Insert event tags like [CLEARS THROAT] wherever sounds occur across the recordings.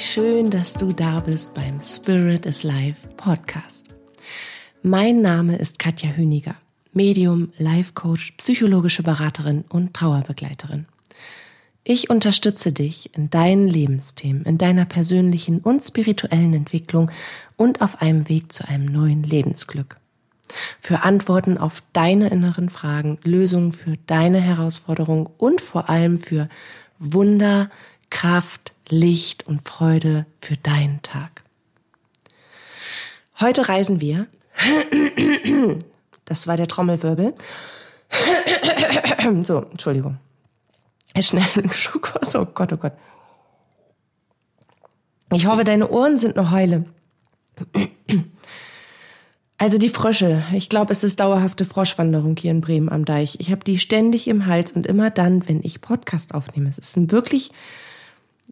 schön, dass du da bist beim Spirit is Life Podcast. Mein Name ist Katja Hüniger, Medium, Life Coach, psychologische Beraterin und Trauerbegleiterin. Ich unterstütze dich in deinen Lebensthemen, in deiner persönlichen und spirituellen Entwicklung und auf einem Weg zu einem neuen Lebensglück. Für Antworten auf deine inneren Fragen, Lösungen für deine Herausforderungen und vor allem für Wunder, Kraft, Licht und Freude für deinen Tag. Heute reisen wir. Das war der Trommelwirbel. So, Entschuldigung. Schnell einen Schluck Wasser. Oh Gott, oh Gott. Ich hoffe, deine Ohren sind noch heile. Also die Frösche. Ich glaube, es ist dauerhafte Froschwanderung hier in Bremen am Deich. Ich habe die ständig im Hals und immer dann, wenn ich Podcast aufnehme. Es ist ein wirklich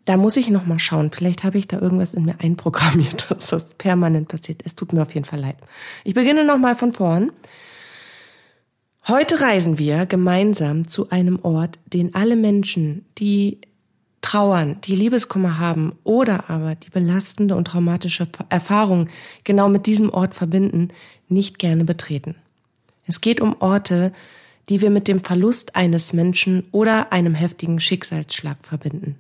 da muss ich noch mal schauen. Vielleicht habe ich da irgendwas in mir einprogrammiert, [LAUGHS] dass das permanent passiert. Es tut mir auf jeden Fall leid. Ich beginne noch mal von vorn. Heute reisen wir gemeinsam zu einem Ort, den alle Menschen, die trauern, die Liebeskummer haben oder aber die belastende und traumatische Erfahrung genau mit diesem Ort verbinden, nicht gerne betreten. Es geht um Orte, die wir mit dem Verlust eines Menschen oder einem heftigen Schicksalsschlag verbinden.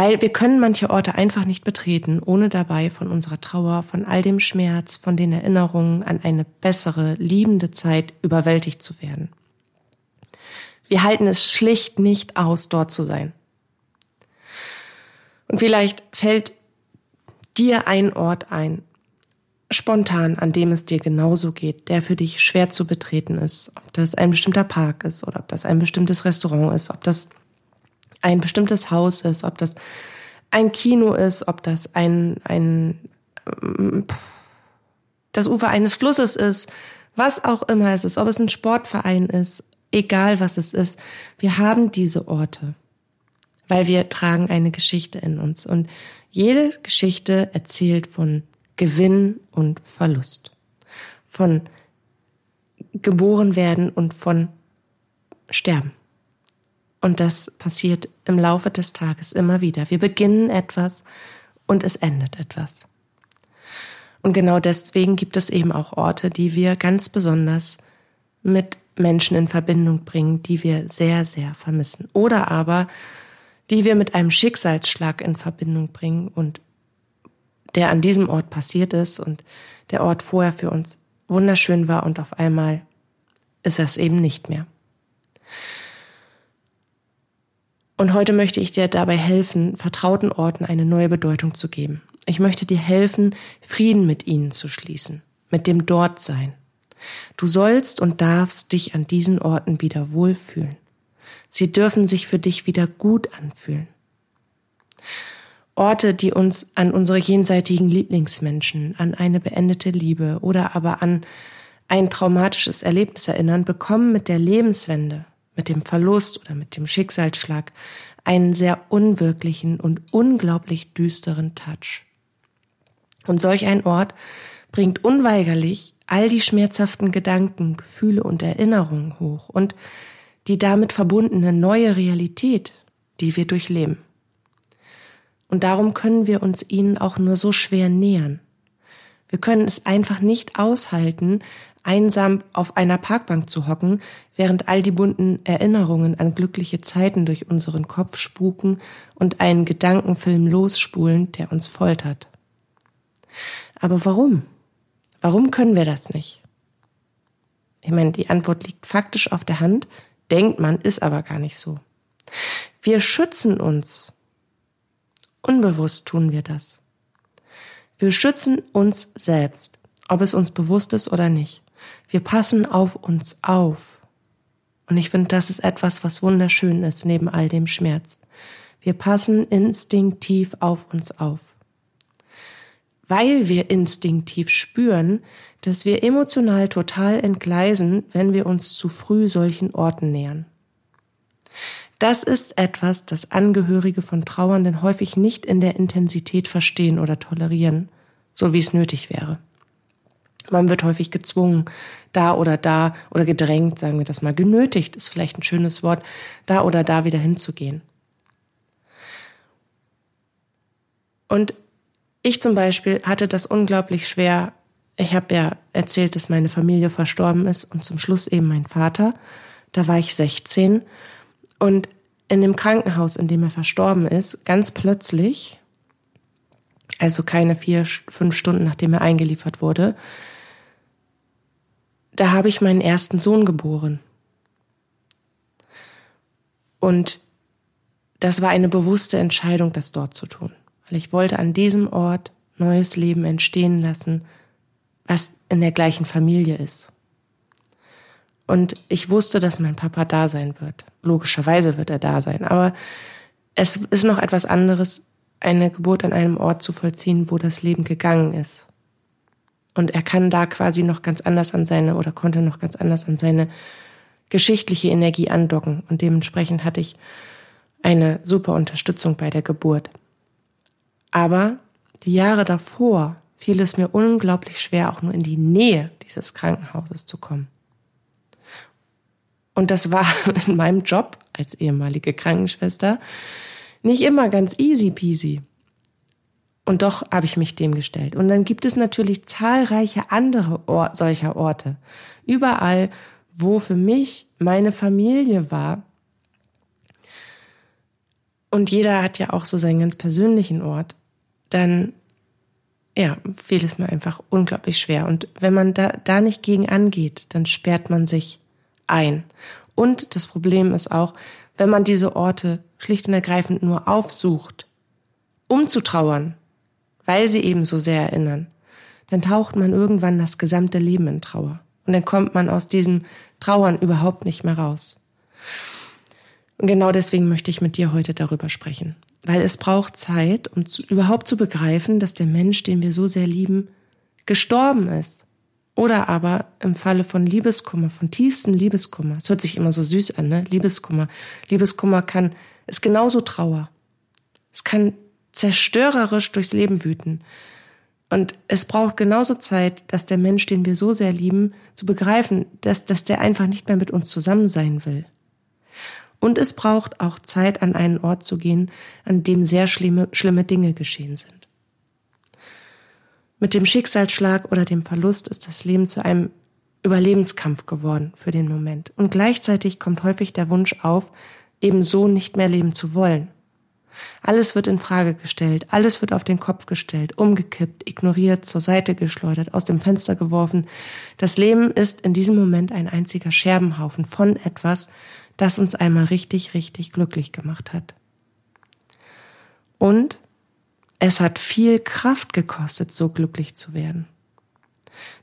Weil wir können manche Orte einfach nicht betreten, ohne dabei von unserer Trauer, von all dem Schmerz, von den Erinnerungen an eine bessere, liebende Zeit überwältigt zu werden. Wir halten es schlicht nicht aus, dort zu sein. Und vielleicht fällt dir ein Ort ein, spontan, an dem es dir genauso geht, der für dich schwer zu betreten ist. Ob das ein bestimmter Park ist oder ob das ein bestimmtes Restaurant ist, ob das ein bestimmtes Haus ist, ob das ein Kino ist, ob das ein, ein das Ufer eines Flusses ist, was auch immer es ist, ob es ein Sportverein ist, egal was es ist, wir haben diese Orte, weil wir tragen eine Geschichte in uns und jede Geschichte erzählt von Gewinn und Verlust, von geboren werden und von sterben. Und das passiert im Laufe des Tages immer wieder. Wir beginnen etwas und es endet etwas. Und genau deswegen gibt es eben auch Orte, die wir ganz besonders mit Menschen in Verbindung bringen, die wir sehr, sehr vermissen. Oder aber, die wir mit einem Schicksalsschlag in Verbindung bringen und der an diesem Ort passiert ist und der Ort vorher für uns wunderschön war und auf einmal ist es eben nicht mehr. Und heute möchte ich dir dabei helfen, vertrauten Orten eine neue Bedeutung zu geben. Ich möchte dir helfen, Frieden mit ihnen zu schließen, mit dem Dortsein. Du sollst und darfst dich an diesen Orten wieder wohlfühlen. Sie dürfen sich für dich wieder gut anfühlen. Orte, die uns an unsere jenseitigen Lieblingsmenschen, an eine beendete Liebe oder aber an ein traumatisches Erlebnis erinnern, bekommen mit der Lebenswende mit dem Verlust oder mit dem Schicksalsschlag einen sehr unwirklichen und unglaublich düsteren Touch. Und solch ein Ort bringt unweigerlich all die schmerzhaften Gedanken, Gefühle und Erinnerungen hoch und die damit verbundene neue Realität, die wir durchleben. Und darum können wir uns ihnen auch nur so schwer nähern. Wir können es einfach nicht aushalten, einsam auf einer Parkbank zu hocken, während all die bunten Erinnerungen an glückliche Zeiten durch unseren Kopf spuken und einen Gedankenfilm losspulen, der uns foltert. Aber warum? Warum können wir das nicht? Ich meine, die Antwort liegt faktisch auf der Hand, denkt man, ist aber gar nicht so. Wir schützen uns. Unbewusst tun wir das. Wir schützen uns selbst, ob es uns bewusst ist oder nicht. Wir passen auf uns auf. Und ich finde, das ist etwas, was wunderschön ist neben all dem Schmerz. Wir passen instinktiv auf uns auf. Weil wir instinktiv spüren, dass wir emotional total entgleisen, wenn wir uns zu früh solchen Orten nähern. Das ist etwas, das Angehörige von Trauernden häufig nicht in der Intensität verstehen oder tolerieren, so wie es nötig wäre. Man wird häufig gezwungen, da oder da oder gedrängt, sagen wir das mal, genötigt ist vielleicht ein schönes Wort, da oder da wieder hinzugehen. Und ich zum Beispiel hatte das unglaublich schwer. Ich habe ja erzählt, dass meine Familie verstorben ist und zum Schluss eben mein Vater. Da war ich 16 und in dem Krankenhaus, in dem er verstorben ist, ganz plötzlich, also keine vier, fünf Stunden nachdem er eingeliefert wurde, da habe ich meinen ersten Sohn geboren. Und das war eine bewusste Entscheidung, das dort zu tun. Weil ich wollte an diesem Ort neues Leben entstehen lassen, was in der gleichen Familie ist. Und ich wusste, dass mein Papa da sein wird. Logischerweise wird er da sein. Aber es ist noch etwas anderes, eine Geburt an einem Ort zu vollziehen, wo das Leben gegangen ist. Und er kann da quasi noch ganz anders an seine oder konnte noch ganz anders an seine geschichtliche Energie andocken. Und dementsprechend hatte ich eine super Unterstützung bei der Geburt. Aber die Jahre davor fiel es mir unglaublich schwer, auch nur in die Nähe dieses Krankenhauses zu kommen. Und das war [LAUGHS] in meinem Job als ehemalige Krankenschwester nicht immer ganz easy peasy. Und doch habe ich mich dem gestellt. Und dann gibt es natürlich zahlreiche andere Or solcher Orte. Überall, wo für mich meine Familie war. Und jeder hat ja auch so seinen ganz persönlichen Ort. Dann, ja, fiel es mir einfach unglaublich schwer. Und wenn man da, da nicht gegen angeht, dann sperrt man sich ein. Und das Problem ist auch, wenn man diese Orte schlicht und ergreifend nur aufsucht, um zu trauern, weil sie eben so sehr erinnern, dann taucht man irgendwann das gesamte Leben in Trauer. Und dann kommt man aus diesem Trauern überhaupt nicht mehr raus. Und genau deswegen möchte ich mit dir heute darüber sprechen. Weil es braucht Zeit, um zu, überhaupt zu begreifen, dass der Mensch, den wir so sehr lieben, gestorben ist. Oder aber im Falle von Liebeskummer, von tiefstem Liebeskummer. Es hört sich immer so süß an, ne? Liebeskummer. Liebeskummer kann, ist genauso Trauer. Es kann zerstörerisch durchs Leben wüten. Und es braucht genauso Zeit, dass der Mensch, den wir so sehr lieben, zu begreifen, dass, dass der einfach nicht mehr mit uns zusammen sein will. Und es braucht auch Zeit, an einen Ort zu gehen, an dem sehr schlimme, schlimme Dinge geschehen sind. Mit dem Schicksalsschlag oder dem Verlust ist das Leben zu einem Überlebenskampf geworden für den Moment. Und gleichzeitig kommt häufig der Wunsch auf, eben so nicht mehr leben zu wollen. Alles wird in Frage gestellt, alles wird auf den Kopf gestellt, umgekippt, ignoriert, zur Seite geschleudert, aus dem Fenster geworfen. Das Leben ist in diesem Moment ein einziger Scherbenhaufen von etwas, das uns einmal richtig, richtig glücklich gemacht hat. Und es hat viel Kraft gekostet, so glücklich zu werden.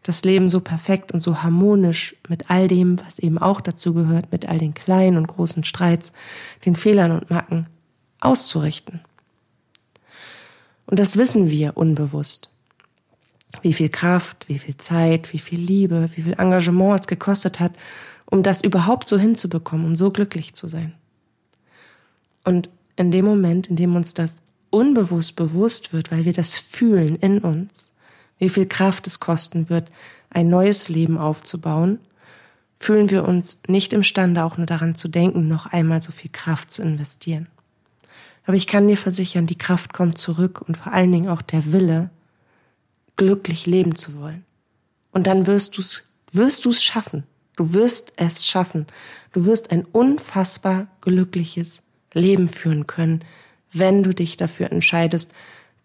Das Leben so perfekt und so harmonisch mit all dem, was eben auch dazu gehört, mit all den kleinen und großen Streits, den Fehlern und Macken, auszurichten. Und das wissen wir unbewusst. Wie viel Kraft, wie viel Zeit, wie viel Liebe, wie viel Engagement es gekostet hat, um das überhaupt so hinzubekommen, um so glücklich zu sein. Und in dem Moment, in dem uns das unbewusst bewusst wird, weil wir das fühlen in uns, wie viel Kraft es kosten wird, ein neues Leben aufzubauen, fühlen wir uns nicht imstande, auch nur daran zu denken, noch einmal so viel Kraft zu investieren. Aber ich kann dir versichern, die Kraft kommt zurück und vor allen Dingen auch der Wille, glücklich leben zu wollen. Und dann wirst du es, wirst du es schaffen. Du wirst es schaffen. Du wirst ein unfassbar glückliches Leben führen können, wenn du dich dafür entscheidest,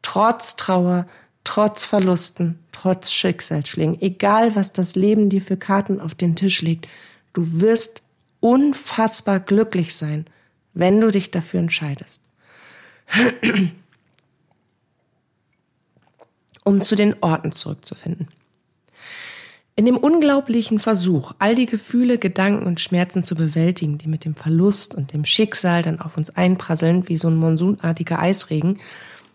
trotz Trauer, trotz Verlusten, trotz Schicksalsschlägen, egal was das Leben dir für Karten auf den Tisch legt, du wirst unfassbar glücklich sein, wenn du dich dafür entscheidest. [CLEARS THROAT] um zu den Orten zurückzufinden. In dem unglaublichen Versuch, all die Gefühle, Gedanken und Schmerzen zu bewältigen, die mit dem Verlust und dem Schicksal dann auf uns einprasseln wie so ein monsunartiger Eisregen,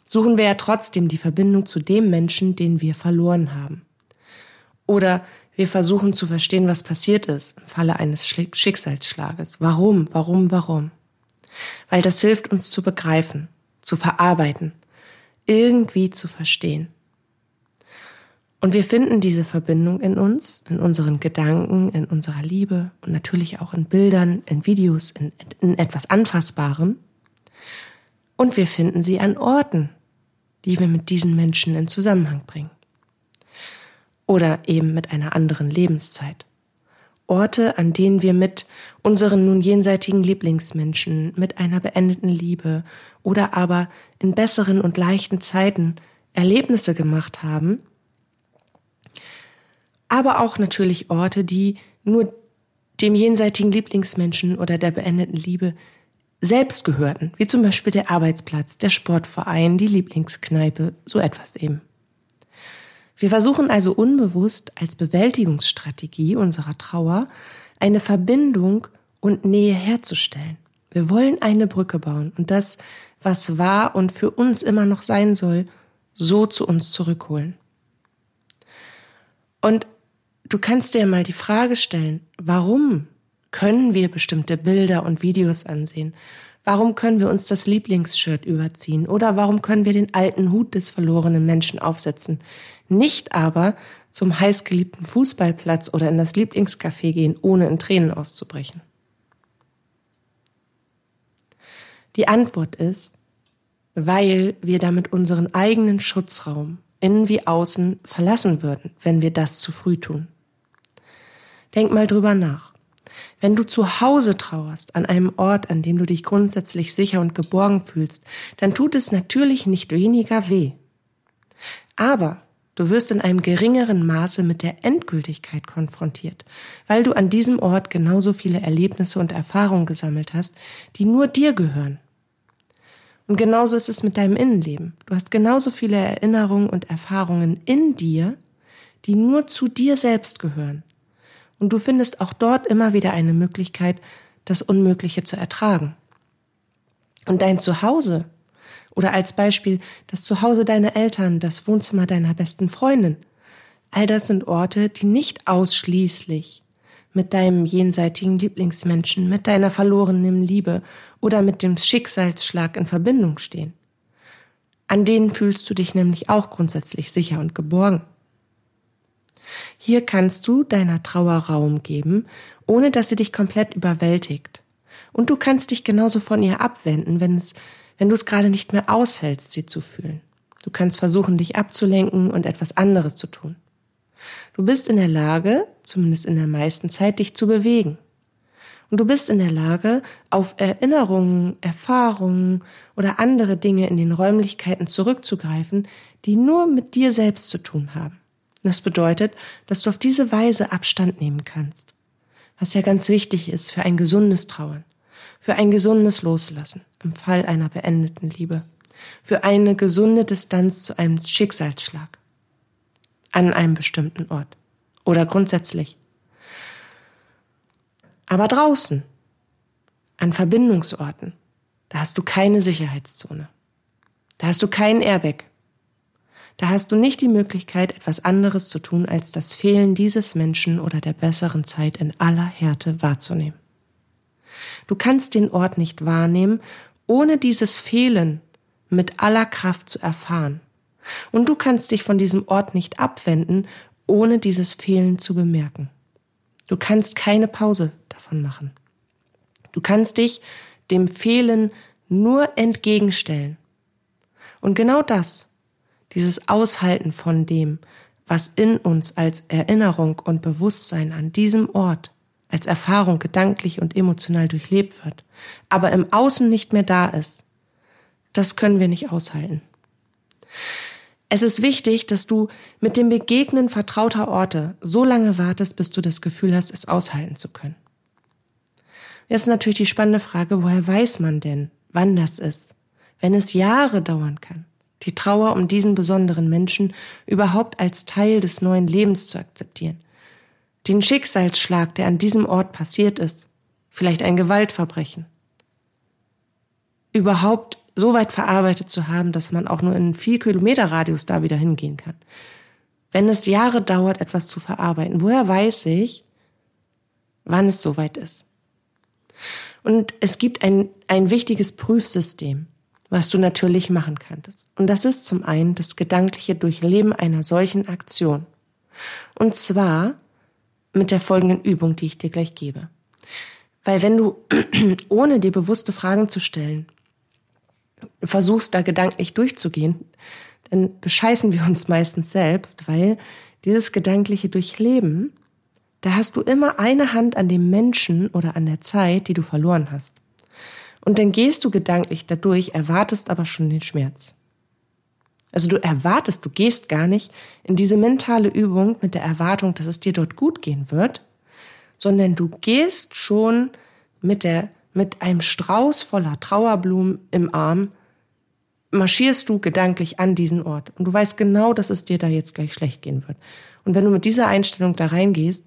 suchen wir ja trotzdem die Verbindung zu dem Menschen, den wir verloren haben. Oder wir versuchen zu verstehen, was passiert ist im Falle eines Schicksalsschlages. Warum, warum, warum? Weil das hilft uns zu begreifen, zu verarbeiten, irgendwie zu verstehen. Und wir finden diese Verbindung in uns, in unseren Gedanken, in unserer Liebe und natürlich auch in Bildern, in Videos, in, in etwas Anfassbarem. Und wir finden sie an Orten, die wir mit diesen Menschen in Zusammenhang bringen. Oder eben mit einer anderen Lebenszeit. Orte, an denen wir mit unseren nun jenseitigen Lieblingsmenschen, mit einer beendeten Liebe oder aber in besseren und leichten Zeiten Erlebnisse gemacht haben, aber auch natürlich Orte, die nur dem jenseitigen Lieblingsmenschen oder der beendeten Liebe selbst gehörten, wie zum Beispiel der Arbeitsplatz, der Sportverein, die Lieblingskneipe, so etwas eben. Wir versuchen also unbewusst als Bewältigungsstrategie unserer Trauer eine Verbindung und Nähe herzustellen. Wir wollen eine Brücke bauen und das, was war und für uns immer noch sein soll, so zu uns zurückholen. Und du kannst dir mal die Frage stellen, warum können wir bestimmte Bilder und Videos ansehen? Warum können wir uns das Lieblingsshirt überziehen? Oder warum können wir den alten Hut des verlorenen Menschen aufsetzen? Nicht aber zum heißgeliebten Fußballplatz oder in das Lieblingscafé gehen, ohne in Tränen auszubrechen. Die Antwort ist, weil wir damit unseren eigenen Schutzraum, innen wie außen, verlassen würden, wenn wir das zu früh tun. Denk mal drüber nach. Wenn du zu Hause trauerst, an einem Ort, an dem du dich grundsätzlich sicher und geborgen fühlst, dann tut es natürlich nicht weniger weh. Aber du wirst in einem geringeren Maße mit der Endgültigkeit konfrontiert, weil du an diesem Ort genauso viele Erlebnisse und Erfahrungen gesammelt hast, die nur dir gehören. Und genauso ist es mit deinem Innenleben. Du hast genauso viele Erinnerungen und Erfahrungen in dir, die nur zu dir selbst gehören. Und du findest auch dort immer wieder eine Möglichkeit, das Unmögliche zu ertragen. Und dein Zuhause oder als Beispiel das Zuhause deiner Eltern, das Wohnzimmer deiner besten Freundin, all das sind Orte, die nicht ausschließlich mit deinem jenseitigen Lieblingsmenschen, mit deiner verlorenen Liebe oder mit dem Schicksalsschlag in Verbindung stehen. An denen fühlst du dich nämlich auch grundsätzlich sicher und geborgen. Hier kannst du deiner Trauer Raum geben, ohne dass sie dich komplett überwältigt. Und du kannst dich genauso von ihr abwenden, wenn es, wenn du es gerade nicht mehr aushältst, sie zu fühlen. Du kannst versuchen, dich abzulenken und etwas anderes zu tun. Du bist in der Lage, zumindest in der meisten Zeit, dich zu bewegen. Und du bist in der Lage, auf Erinnerungen, Erfahrungen oder andere Dinge in den Räumlichkeiten zurückzugreifen, die nur mit dir selbst zu tun haben. Das bedeutet, dass du auf diese Weise Abstand nehmen kannst. Was ja ganz wichtig ist für ein gesundes Trauern, für ein gesundes Loslassen im Fall einer beendeten Liebe, für eine gesunde Distanz zu einem Schicksalsschlag an einem bestimmten Ort oder grundsätzlich. Aber draußen, an Verbindungsorten, da hast du keine Sicherheitszone. Da hast du keinen Airbag, da hast du nicht die Möglichkeit, etwas anderes zu tun, als das Fehlen dieses Menschen oder der besseren Zeit in aller Härte wahrzunehmen. Du kannst den Ort nicht wahrnehmen, ohne dieses Fehlen mit aller Kraft zu erfahren. Und du kannst dich von diesem Ort nicht abwenden, ohne dieses Fehlen zu bemerken. Du kannst keine Pause davon machen. Du kannst dich dem Fehlen nur entgegenstellen. Und genau das dieses Aushalten von dem, was in uns als Erinnerung und Bewusstsein an diesem Ort, als Erfahrung gedanklich und emotional durchlebt wird, aber im Außen nicht mehr da ist, das können wir nicht aushalten. Es ist wichtig, dass du mit dem Begegnen vertrauter Orte so lange wartest, bis du das Gefühl hast, es aushalten zu können. Jetzt ist natürlich die spannende Frage, woher weiß man denn, wann das ist? Wenn es Jahre dauern kann, die Trauer um diesen besonderen Menschen überhaupt als Teil des neuen Lebens zu akzeptieren. Den Schicksalsschlag, der an diesem Ort passiert ist, vielleicht ein Gewaltverbrechen, überhaupt so weit verarbeitet zu haben, dass man auch nur in viel Kilometer Radius da wieder hingehen kann. Wenn es Jahre dauert, etwas zu verarbeiten, woher weiß ich, wann es soweit ist? Und es gibt ein, ein wichtiges Prüfsystem was du natürlich machen könntest. Und das ist zum einen das gedankliche Durchleben einer solchen Aktion. Und zwar mit der folgenden Übung, die ich dir gleich gebe. Weil wenn du, [CLEARS THROAT] ohne dir bewusste Fragen zu stellen, versuchst da gedanklich durchzugehen, dann bescheißen wir uns meistens selbst, weil dieses gedankliche Durchleben, da hast du immer eine Hand an dem Menschen oder an der Zeit, die du verloren hast. Und dann gehst du gedanklich dadurch, erwartest aber schon den Schmerz. Also du erwartest, du gehst gar nicht in diese mentale Übung mit der Erwartung, dass es dir dort gut gehen wird, sondern du gehst schon mit der, mit einem Strauß voller Trauerblumen im Arm, marschierst du gedanklich an diesen Ort. Und du weißt genau, dass es dir da jetzt gleich schlecht gehen wird. Und wenn du mit dieser Einstellung da reingehst,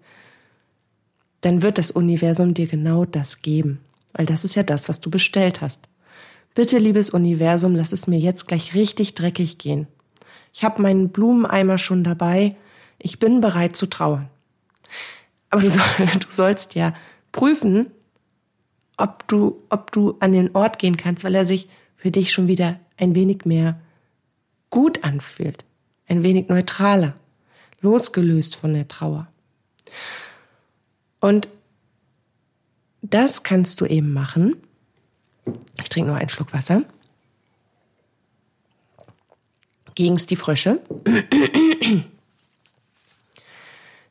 dann wird das Universum dir genau das geben. Weil das ist ja das, was du bestellt hast. Bitte, liebes Universum, lass es mir jetzt gleich richtig dreckig gehen. Ich habe meinen Blumeneimer schon dabei. Ich bin bereit zu trauern. Aber du, [LAUGHS] soll, du sollst ja prüfen, ob du, ob du an den Ort gehen kannst, weil er sich für dich schon wieder ein wenig mehr gut anfühlt, ein wenig neutraler, losgelöst von der Trauer. Und das kannst du eben machen. Ich trinke noch einen Schluck Wasser. Gegen's die Frösche.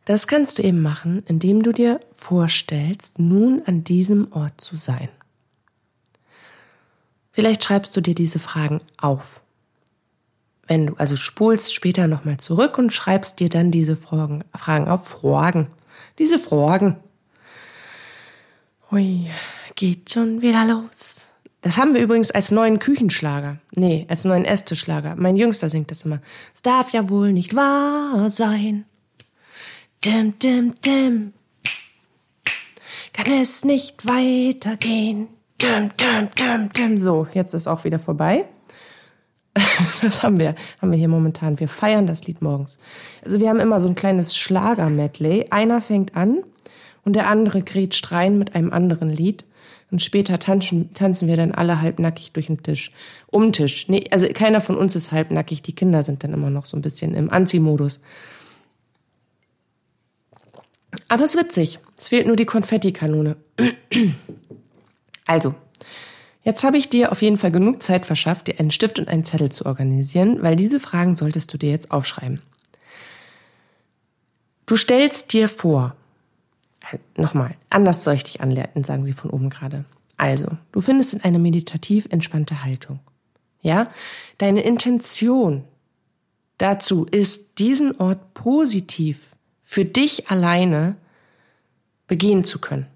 Das kannst du eben machen, indem du dir vorstellst, nun an diesem Ort zu sein. Vielleicht schreibst du dir diese Fragen auf. Wenn du also spulst später nochmal zurück und schreibst dir dann diese Fragen, Fragen auf. Fragen. Diese Fragen. Hui, geht schon wieder los. Das haben wir übrigens als neuen Küchenschlager. Nee, als neuen Esstischschlager. Mein Jüngster singt das immer. Es darf ja wohl nicht wahr sein. Dim, dim, dim. Kann es nicht weitergehen. Dim, dim, dim, dim. So, jetzt ist auch wieder vorbei. [LAUGHS] Das haben wir, haben wir hier momentan. Wir feiern das Lied morgens. Also wir haben immer so ein kleines Schlager-Medley. Einer fängt an und der andere grätscht rein mit einem anderen Lied. Und später tanzen, tanzen wir dann alle halbnackig durch den Tisch. Um Tisch. Nee, also keiner von uns ist halbnackig. Die Kinder sind dann immer noch so ein bisschen im Anziehmodus. Aber es ist witzig. Es fehlt nur die Konfettikanone. Also, jetzt habe ich dir auf jeden Fall genug Zeit verschafft, dir einen Stift und einen Zettel zu organisieren, weil diese Fragen solltest du dir jetzt aufschreiben. Du stellst dir vor, nochmal, anders soll ich dich anleiten, sagen sie von oben gerade. Also, du findest in eine meditativ entspannte Haltung. Ja? Deine Intention dazu ist, diesen Ort positiv für dich alleine begehen zu können.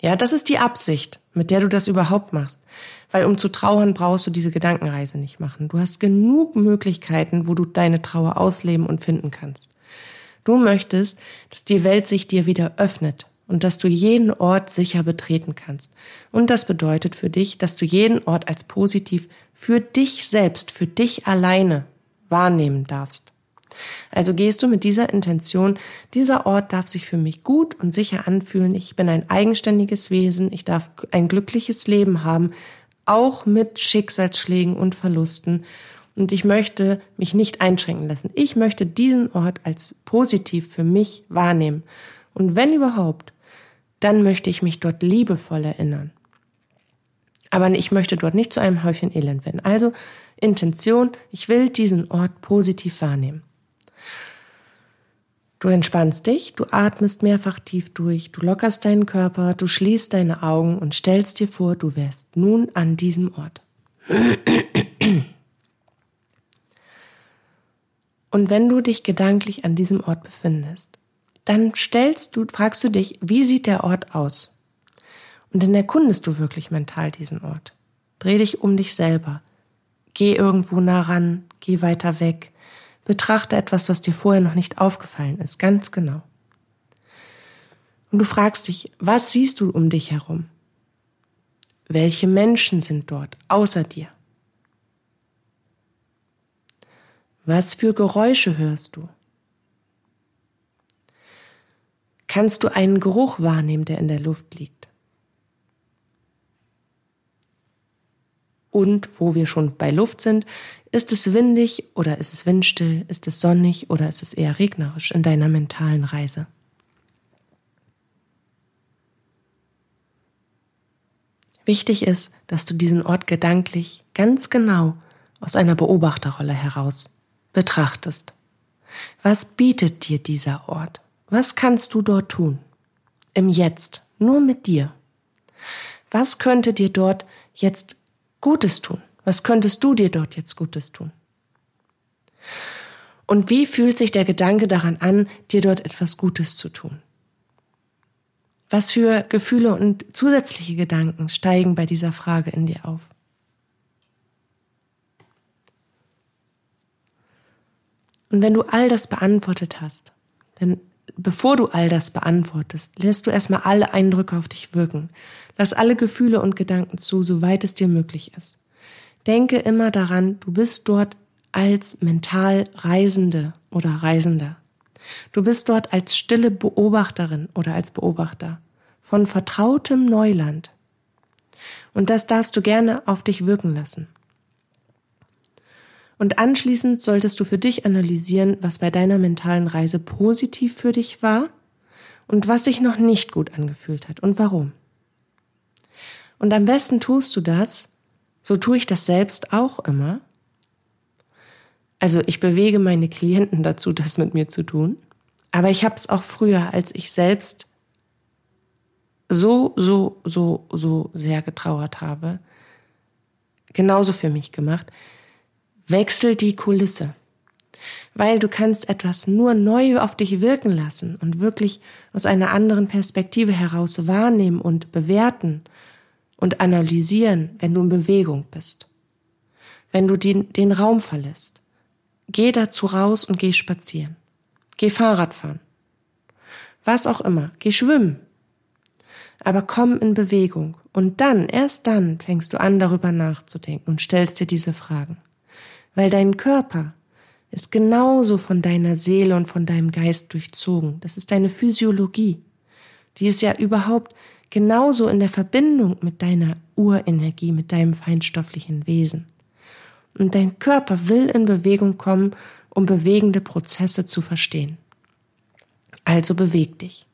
Ja, das ist die Absicht, mit der du das überhaupt machst. Weil um zu trauern brauchst du diese Gedankenreise nicht machen. Du hast genug Möglichkeiten, wo du deine Trauer ausleben und finden kannst. Du möchtest, dass die Welt sich dir wieder öffnet, und dass du jeden Ort sicher betreten kannst. Und das bedeutet für dich, dass du jeden Ort als positiv für dich selbst, für dich alleine wahrnehmen darfst. Also gehst du mit dieser Intention, dieser Ort darf sich für mich gut und sicher anfühlen, ich bin ein eigenständiges Wesen, ich darf ein glückliches Leben haben, auch mit Schicksalsschlägen und Verlusten. Und ich möchte mich nicht einschränken lassen. Ich möchte diesen Ort als positiv für mich wahrnehmen. Und wenn überhaupt, dann möchte ich mich dort liebevoll erinnern. Aber ich möchte dort nicht zu einem Häufchen Elend werden. Also Intention, ich will diesen Ort positiv wahrnehmen. Du entspannst dich, du atmest mehrfach tief durch, du lockerst deinen Körper, du schließt deine Augen und stellst dir vor, du wärst nun an diesem Ort. Und wenn du dich gedanklich an diesem Ort befindest, dann stellst du, fragst du dich, wie sieht der Ort aus? Und dann erkundest du wirklich mental diesen Ort. Dreh dich um dich selber. Geh irgendwo nah ran, geh weiter weg. Betrachte etwas, was dir vorher noch nicht aufgefallen ist, ganz genau. Und du fragst dich, was siehst du um dich herum? Welche Menschen sind dort außer dir? Was für Geräusche hörst du? Kannst du einen Geruch wahrnehmen, der in der Luft liegt. Und wo wir schon bei Luft sind, ist es windig oder ist es windstill, ist es sonnig oder ist es eher regnerisch in deiner mentalen Reise? Wichtig ist, dass du diesen Ort gedanklich ganz genau aus einer Beobachterrolle heraus betrachtest. Was bietet dir dieser Ort? Was kannst du dort tun? Im Jetzt, nur mit dir. Was könnte dir dort jetzt Gutes tun? Was könntest du dir dort jetzt Gutes tun? Und wie fühlt sich der Gedanke daran an, dir dort etwas Gutes zu tun? Was für Gefühle und zusätzliche Gedanken steigen bei dieser Frage in dir auf? Und wenn du all das beantwortet hast, denn bevor du all das beantwortest, lässt du erstmal alle Eindrücke auf dich wirken. Lass alle Gefühle und Gedanken zu, soweit es dir möglich ist. Denke immer daran, du bist dort als mental Reisende oder Reisender. Du bist dort als stille Beobachterin oder als Beobachter von vertrautem Neuland. Und das darfst du gerne auf dich wirken lassen. Und anschließend solltest du für dich analysieren, was bei deiner mentalen Reise positiv für dich war und was sich noch nicht gut angefühlt hat und warum. Und am besten tust du das, so tue ich das selbst auch immer, also ich bewege meine Klienten dazu, das mit mir zu tun. Aber ich habe es auch früher, als ich selbst so, so, so, so sehr getrauert habe, genauso für mich gemacht. Wechsel die Kulisse. Weil du kannst etwas nur neu auf dich wirken lassen und wirklich aus einer anderen Perspektive heraus wahrnehmen und bewerten und analysieren, wenn du in Bewegung bist. Wenn du den, den Raum verlässt. Geh dazu raus und geh spazieren. Geh Fahrrad fahren. Was auch immer. Geh schwimmen. Aber komm in Bewegung. Und dann, erst dann, fängst du an, darüber nachzudenken und stellst dir diese Fragen. Weil dein Körper ist genauso von deiner Seele und von deinem Geist durchzogen. Das ist deine Physiologie. Die ist ja überhaupt genauso in der Verbindung mit deiner Urenergie, mit deinem feinstofflichen Wesen. Und dein Körper will in Bewegung kommen, um bewegende Prozesse zu verstehen. Also beweg dich.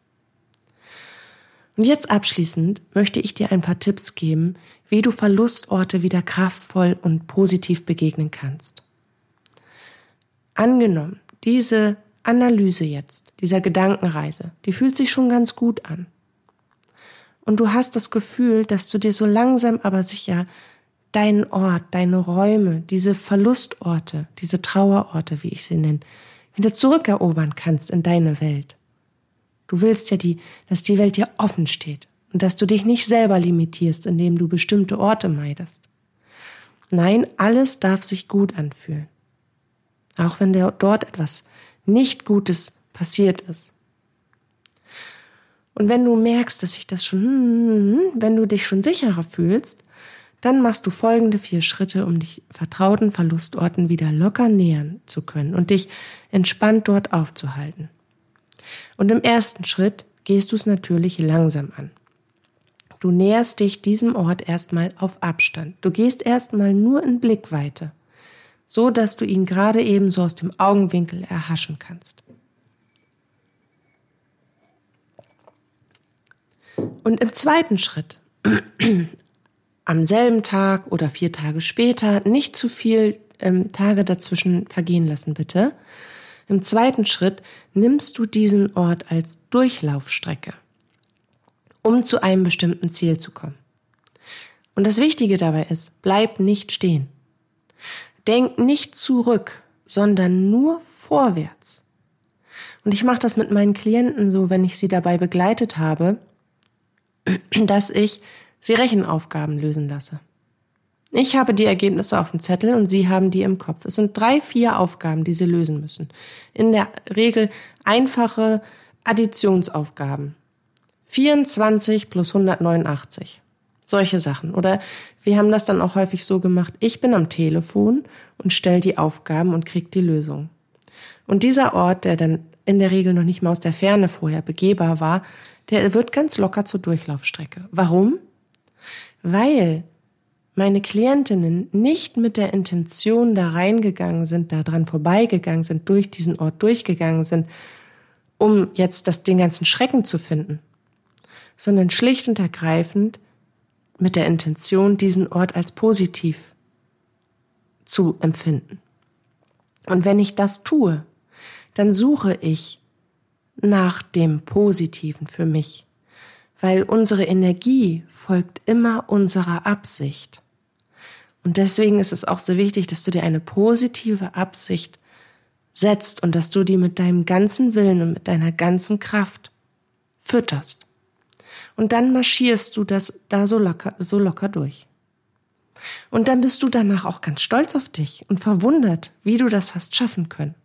Und jetzt abschließend möchte ich dir ein paar Tipps geben, wie du Verlustorte wieder kraftvoll und positiv begegnen kannst. Angenommen, diese Analyse jetzt, dieser Gedankenreise, die fühlt sich schon ganz gut an. Und du hast das Gefühl, dass du dir so langsam aber sicher deinen Ort, deine Räume, diese Verlustorte, diese Trauerorte, wie ich sie nenne, wieder zurückerobern kannst in deine Welt. Du willst ja die, dass die Welt dir offen steht und dass du dich nicht selber limitierst, indem du bestimmte Orte meidest. Nein, alles darf sich gut anfühlen. Auch wenn der, dort etwas nicht Gutes passiert ist. Und wenn du merkst, dass sich das schon, hm, wenn du dich schon sicherer fühlst, dann machst du folgende vier Schritte, um dich vertrauten Verlustorten wieder locker nähern zu können und dich entspannt dort aufzuhalten. Und im ersten Schritt gehst du es natürlich langsam an. Du näherst dich diesem Ort erstmal auf Abstand. Du gehst erstmal nur in Blickweite, so dass du ihn gerade eben so aus dem Augenwinkel erhaschen kannst. Und im zweiten Schritt [CLEARS THROAT] am selben Tag oder vier Tage später nicht zu viel ähm, Tage dazwischen vergehen lassen, bitte. Im zweiten Schritt nimmst du diesen Ort als Durchlaufstrecke, um zu einem bestimmten Ziel zu kommen. Und das Wichtige dabei ist, bleib nicht stehen. Denk nicht zurück, sondern nur vorwärts. Und ich mache das mit meinen Klienten so, wenn ich sie dabei begleitet habe, [CLEARS THROAT] dass ich sie Rechenaufgaben lösen lasse. Ich habe die Ergebnisse auf dem Zettel und Sie haben die im Kopf. Es sind drei, vier Aufgaben, die Sie lösen müssen. In der Regel einfache Additionsaufgaben. 24 plus 189. Solche Sachen. Oder wir haben das dann auch häufig so gemacht, ich bin am Telefon und stelle die Aufgaben und krieg die Lösung. Und dieser Ort, der dann in der Regel noch nicht mal aus der Ferne vorher begehbar war, der wird ganz locker zur Durchlaufstrecke. Warum? weil meine Klientinnen nicht mit der Intention da reingegangen sind, da dran vorbeigegangen sind, durch diesen Ort durchgegangen sind, um jetzt das, den ganzen Schrecken zu finden, sondern schlicht und ergreifend mit der Intention, diesen Ort als positiv zu empfinden. Und wenn ich das tue, dann suche ich nach dem Positiven für mich, weil unsere Energie folgt immer unserer Absicht. Und deswegen ist es auch so wichtig, dass du dir eine positive Absicht setzt und dass du die mit deinem ganzen Willen und mit deiner ganzen Kraft fütterst. Und dann marschierst du das da so locker, so locker durch. Und dann bist du danach auch ganz stolz auf dich und verwundert, wie du das hast schaffen können.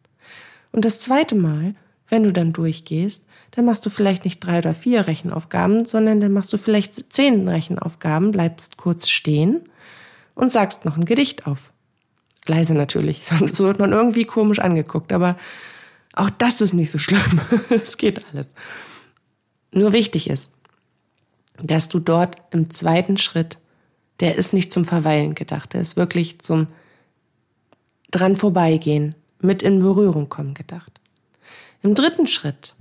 Und das zweite Mal, wenn du dann durchgehst, dann machst du vielleicht nicht drei oder vier Rechenaufgaben, sondern dann machst du vielleicht zehn Rechenaufgaben, bleibst kurz stehen und sagst noch ein Gedicht auf. Leise natürlich, [LAUGHS] sonst wird man irgendwie komisch angeguckt, aber auch das ist nicht so schlimm. [LAUGHS] es geht alles. Nur wichtig ist, dass du dort im zweiten Schritt, der ist nicht zum Verweilen gedacht, der ist wirklich zum dran vorbeigehen, mit in Berührung kommen gedacht. Im dritten Schritt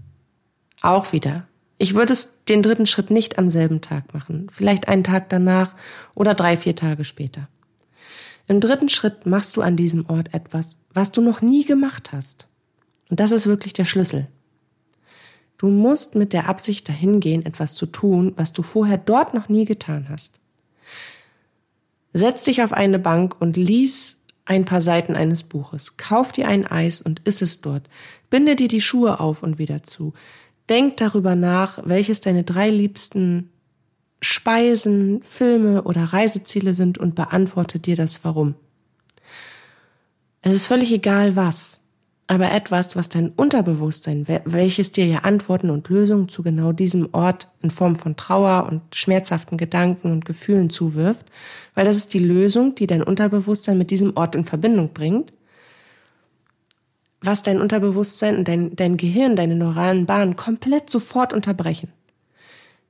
auch wieder. Ich würde es den dritten Schritt nicht am selben Tag machen, vielleicht einen Tag danach oder drei, vier Tage später. Im dritten Schritt machst du an diesem Ort etwas, was du noch nie gemacht hast. Und das ist wirklich der Schlüssel. Du musst mit der Absicht dahin gehen, etwas zu tun, was du vorher dort noch nie getan hast. Setz dich auf eine Bank und lies ein paar Seiten eines Buches. Kauf dir ein Eis und iss es dort. Binde dir die Schuhe auf und wieder zu. Denk darüber nach, welches deine drei liebsten Speisen, Filme oder Reiseziele sind und beantworte dir das Warum. Es ist völlig egal was aber etwas, was dein Unterbewusstsein, welches dir ja Antworten und Lösungen zu genau diesem Ort in Form von Trauer und schmerzhaften Gedanken und Gefühlen zuwirft, weil das ist die Lösung, die dein Unterbewusstsein mit diesem Ort in Verbindung bringt, was dein Unterbewusstsein und dein, dein Gehirn, deine neuralen Bahnen komplett sofort unterbrechen.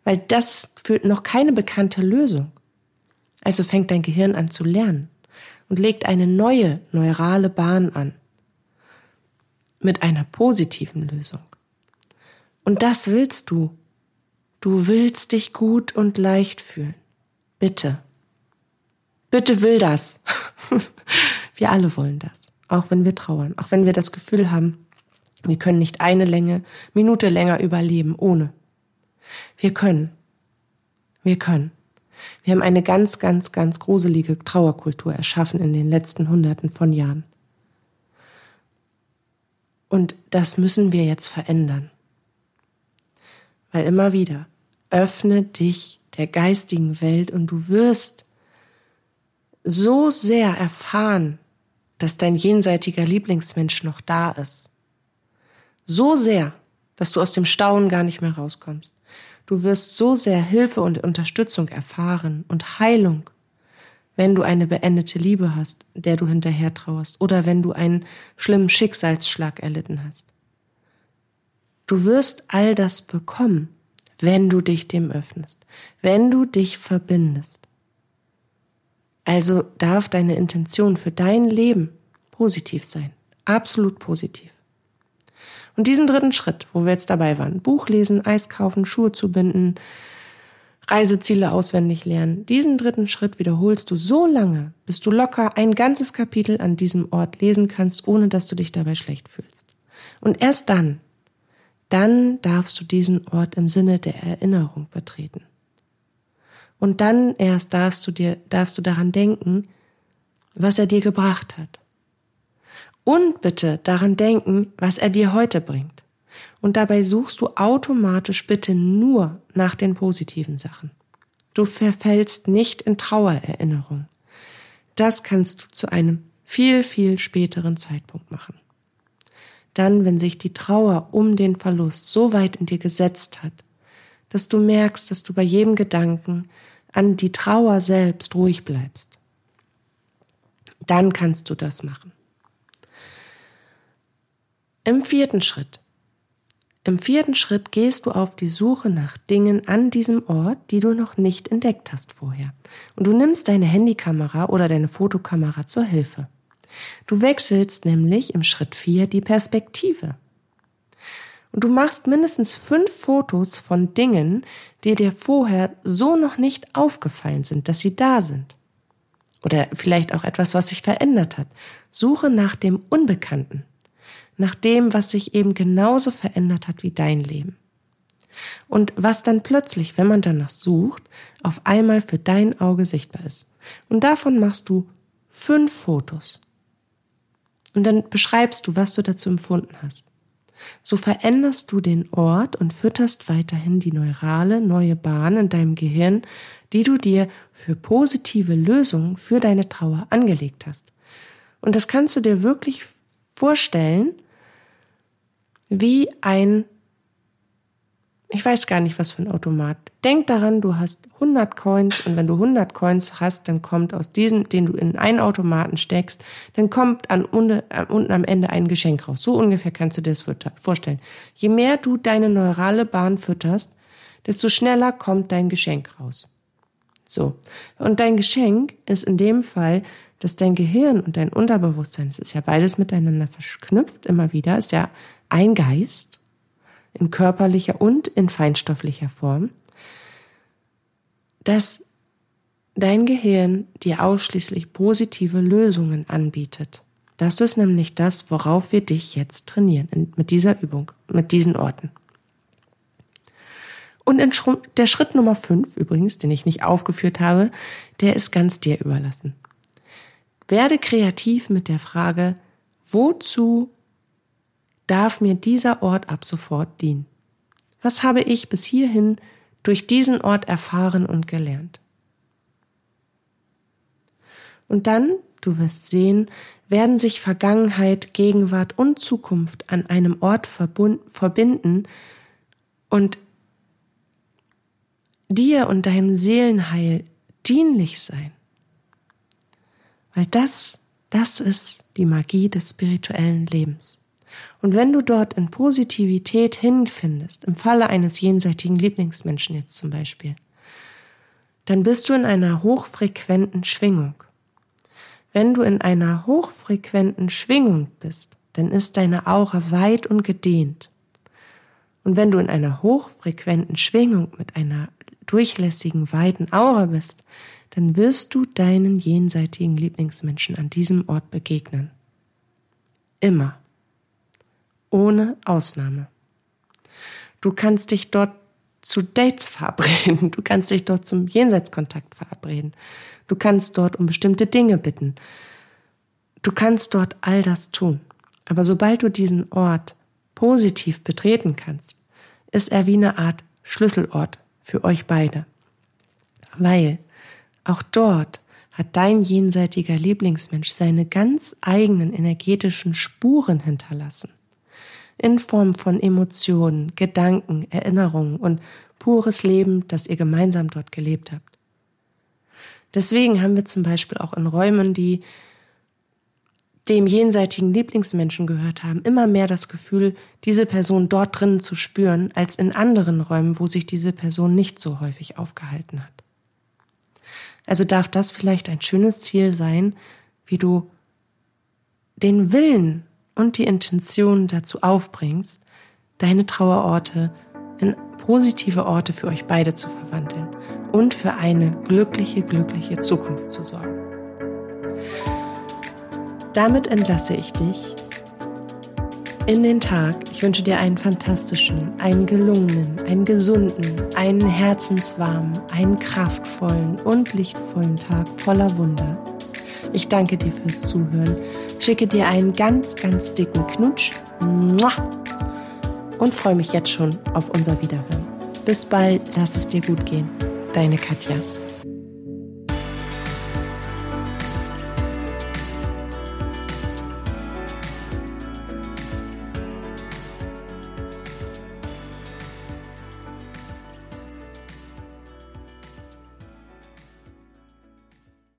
Weil das führt noch keine bekannte Lösung. Also fängt dein Gehirn an zu lernen und legt eine neue neurale Bahn an mit einer positiven Lösung. Und das willst du. Du willst dich gut und leicht fühlen. Bitte. Bitte will das. [LAUGHS] wir alle wollen das. Auch wenn wir trauern. Auch wenn wir das Gefühl haben, wir können nicht eine Länge, Minute länger überleben ohne. Wir können. Wir können. Wir haben eine ganz, ganz, ganz gruselige Trauerkultur erschaffen in den letzten Hunderten von Jahren. Und das müssen wir jetzt verändern. Weil immer wieder, öffne dich der geistigen Welt und du wirst so sehr erfahren, dass dein jenseitiger Lieblingsmensch noch da ist. So sehr, dass du aus dem Staunen gar nicht mehr rauskommst. Du wirst so sehr Hilfe und Unterstützung erfahren und Heilung wenn du eine beendete Liebe hast, der du hinterher trauerst, oder wenn du einen schlimmen Schicksalsschlag erlitten hast. Du wirst all das bekommen, wenn du dich dem öffnest, wenn du dich verbindest. Also darf deine Intention für dein Leben positiv sein, absolut positiv. Und diesen dritten Schritt, wo wir jetzt dabei waren, Buch lesen, Eis kaufen, Schuhe zu binden, Reiseziele auswendig lernen. Diesen dritten Schritt wiederholst du so lange, bis du locker ein ganzes Kapitel an diesem Ort lesen kannst, ohne dass du dich dabei schlecht fühlst. Und erst dann, dann darfst du diesen Ort im Sinne der Erinnerung betreten. Und dann erst darfst du dir, darfst du daran denken, was er dir gebracht hat. Und bitte daran denken, was er dir heute bringt. Und dabei suchst du automatisch bitte nur nach den positiven Sachen. Du verfällst nicht in Trauererinnerung. Das kannst du zu einem viel, viel späteren Zeitpunkt machen. Dann, wenn sich die Trauer um den Verlust so weit in dir gesetzt hat, dass du merkst, dass du bei jedem Gedanken an die Trauer selbst ruhig bleibst. Dann kannst du das machen. Im vierten Schritt im vierten Schritt gehst du auf die Suche nach Dingen an diesem Ort, die du noch nicht entdeckt hast vorher. Und du nimmst deine Handykamera oder deine Fotokamera zur Hilfe. Du wechselst nämlich im Schritt vier die Perspektive. Und du machst mindestens fünf Fotos von Dingen, die dir vorher so noch nicht aufgefallen sind, dass sie da sind. Oder vielleicht auch etwas, was sich verändert hat. Suche nach dem Unbekannten. Nach dem, was sich eben genauso verändert hat wie dein Leben. Und was dann plötzlich, wenn man danach sucht, auf einmal für dein Auge sichtbar ist. Und davon machst du fünf Fotos. Und dann beschreibst du, was du dazu empfunden hast. So veränderst du den Ort und fütterst weiterhin die neurale neue Bahn in deinem Gehirn, die du dir für positive Lösungen für deine Trauer angelegt hast. Und das kannst du dir wirklich vorstellen wie ein ich weiß gar nicht, was für ein Automat. Denk daran, du hast 100 Coins und wenn du 100 Coins hast, dann kommt aus diesem, den du in einen Automaten steckst, dann kommt an, unten am Ende ein Geschenk raus. So ungefähr kannst du dir das vorstellen. Je mehr du deine neurale Bahn fütterst, desto schneller kommt dein Geschenk raus. So. Und dein Geschenk ist in dem Fall, dass dein Gehirn und dein Unterbewusstsein, es ist ja beides miteinander verknüpft immer wieder, ist ja ein Geist in körperlicher und in feinstofflicher Form, dass dein Gehirn dir ausschließlich positive Lösungen anbietet. Das ist nämlich das, worauf wir dich jetzt trainieren, mit dieser Übung, mit diesen Orten. Und der Schritt Nummer fünf übrigens, den ich nicht aufgeführt habe, der ist ganz dir überlassen. Werde kreativ mit der Frage, wozu darf mir dieser Ort ab sofort dienen? Was habe ich bis hierhin durch diesen Ort erfahren und gelernt? Und dann, du wirst sehen, werden sich Vergangenheit, Gegenwart und Zukunft an einem Ort verbinden und dir und deinem Seelenheil dienlich sein. Weil das, das ist die Magie des spirituellen Lebens. Und wenn du dort in Positivität hinfindest, im Falle eines jenseitigen Lieblingsmenschen jetzt zum Beispiel, dann bist du in einer hochfrequenten Schwingung. Wenn du in einer hochfrequenten Schwingung bist, dann ist deine Aura weit und gedehnt. Und wenn du in einer hochfrequenten Schwingung mit einer durchlässigen, weiten Aura bist, dann wirst du deinen jenseitigen Lieblingsmenschen an diesem Ort begegnen. Immer ohne Ausnahme. Du kannst dich dort zu Dates verabreden, du kannst dich dort zum Jenseitskontakt verabreden, du kannst dort um bestimmte Dinge bitten, du kannst dort all das tun. Aber sobald du diesen Ort positiv betreten kannst, ist er wie eine Art Schlüsselort für euch beide. Weil auch dort hat dein jenseitiger Lieblingsmensch seine ganz eigenen energetischen Spuren hinterlassen in Form von Emotionen, Gedanken, Erinnerungen und pures Leben, das ihr gemeinsam dort gelebt habt. Deswegen haben wir zum Beispiel auch in Räumen, die dem jenseitigen Lieblingsmenschen gehört haben, immer mehr das Gefühl, diese Person dort drinnen zu spüren, als in anderen Räumen, wo sich diese Person nicht so häufig aufgehalten hat. Also darf das vielleicht ein schönes Ziel sein, wie du den Willen und die Intention dazu aufbringst, deine Trauerorte in positive Orte für euch beide zu verwandeln und für eine glückliche, glückliche Zukunft zu sorgen. Damit entlasse ich dich in den Tag. Ich wünsche dir einen fantastischen, einen gelungenen, einen gesunden, einen herzenswarmen, einen kraftvollen und lichtvollen Tag voller Wunder. Ich danke dir fürs Zuhören schicke dir einen ganz, ganz dicken Knutsch und freue mich jetzt schon auf unser Wiederhören. Bis bald, lass es dir gut gehen. Deine Katja.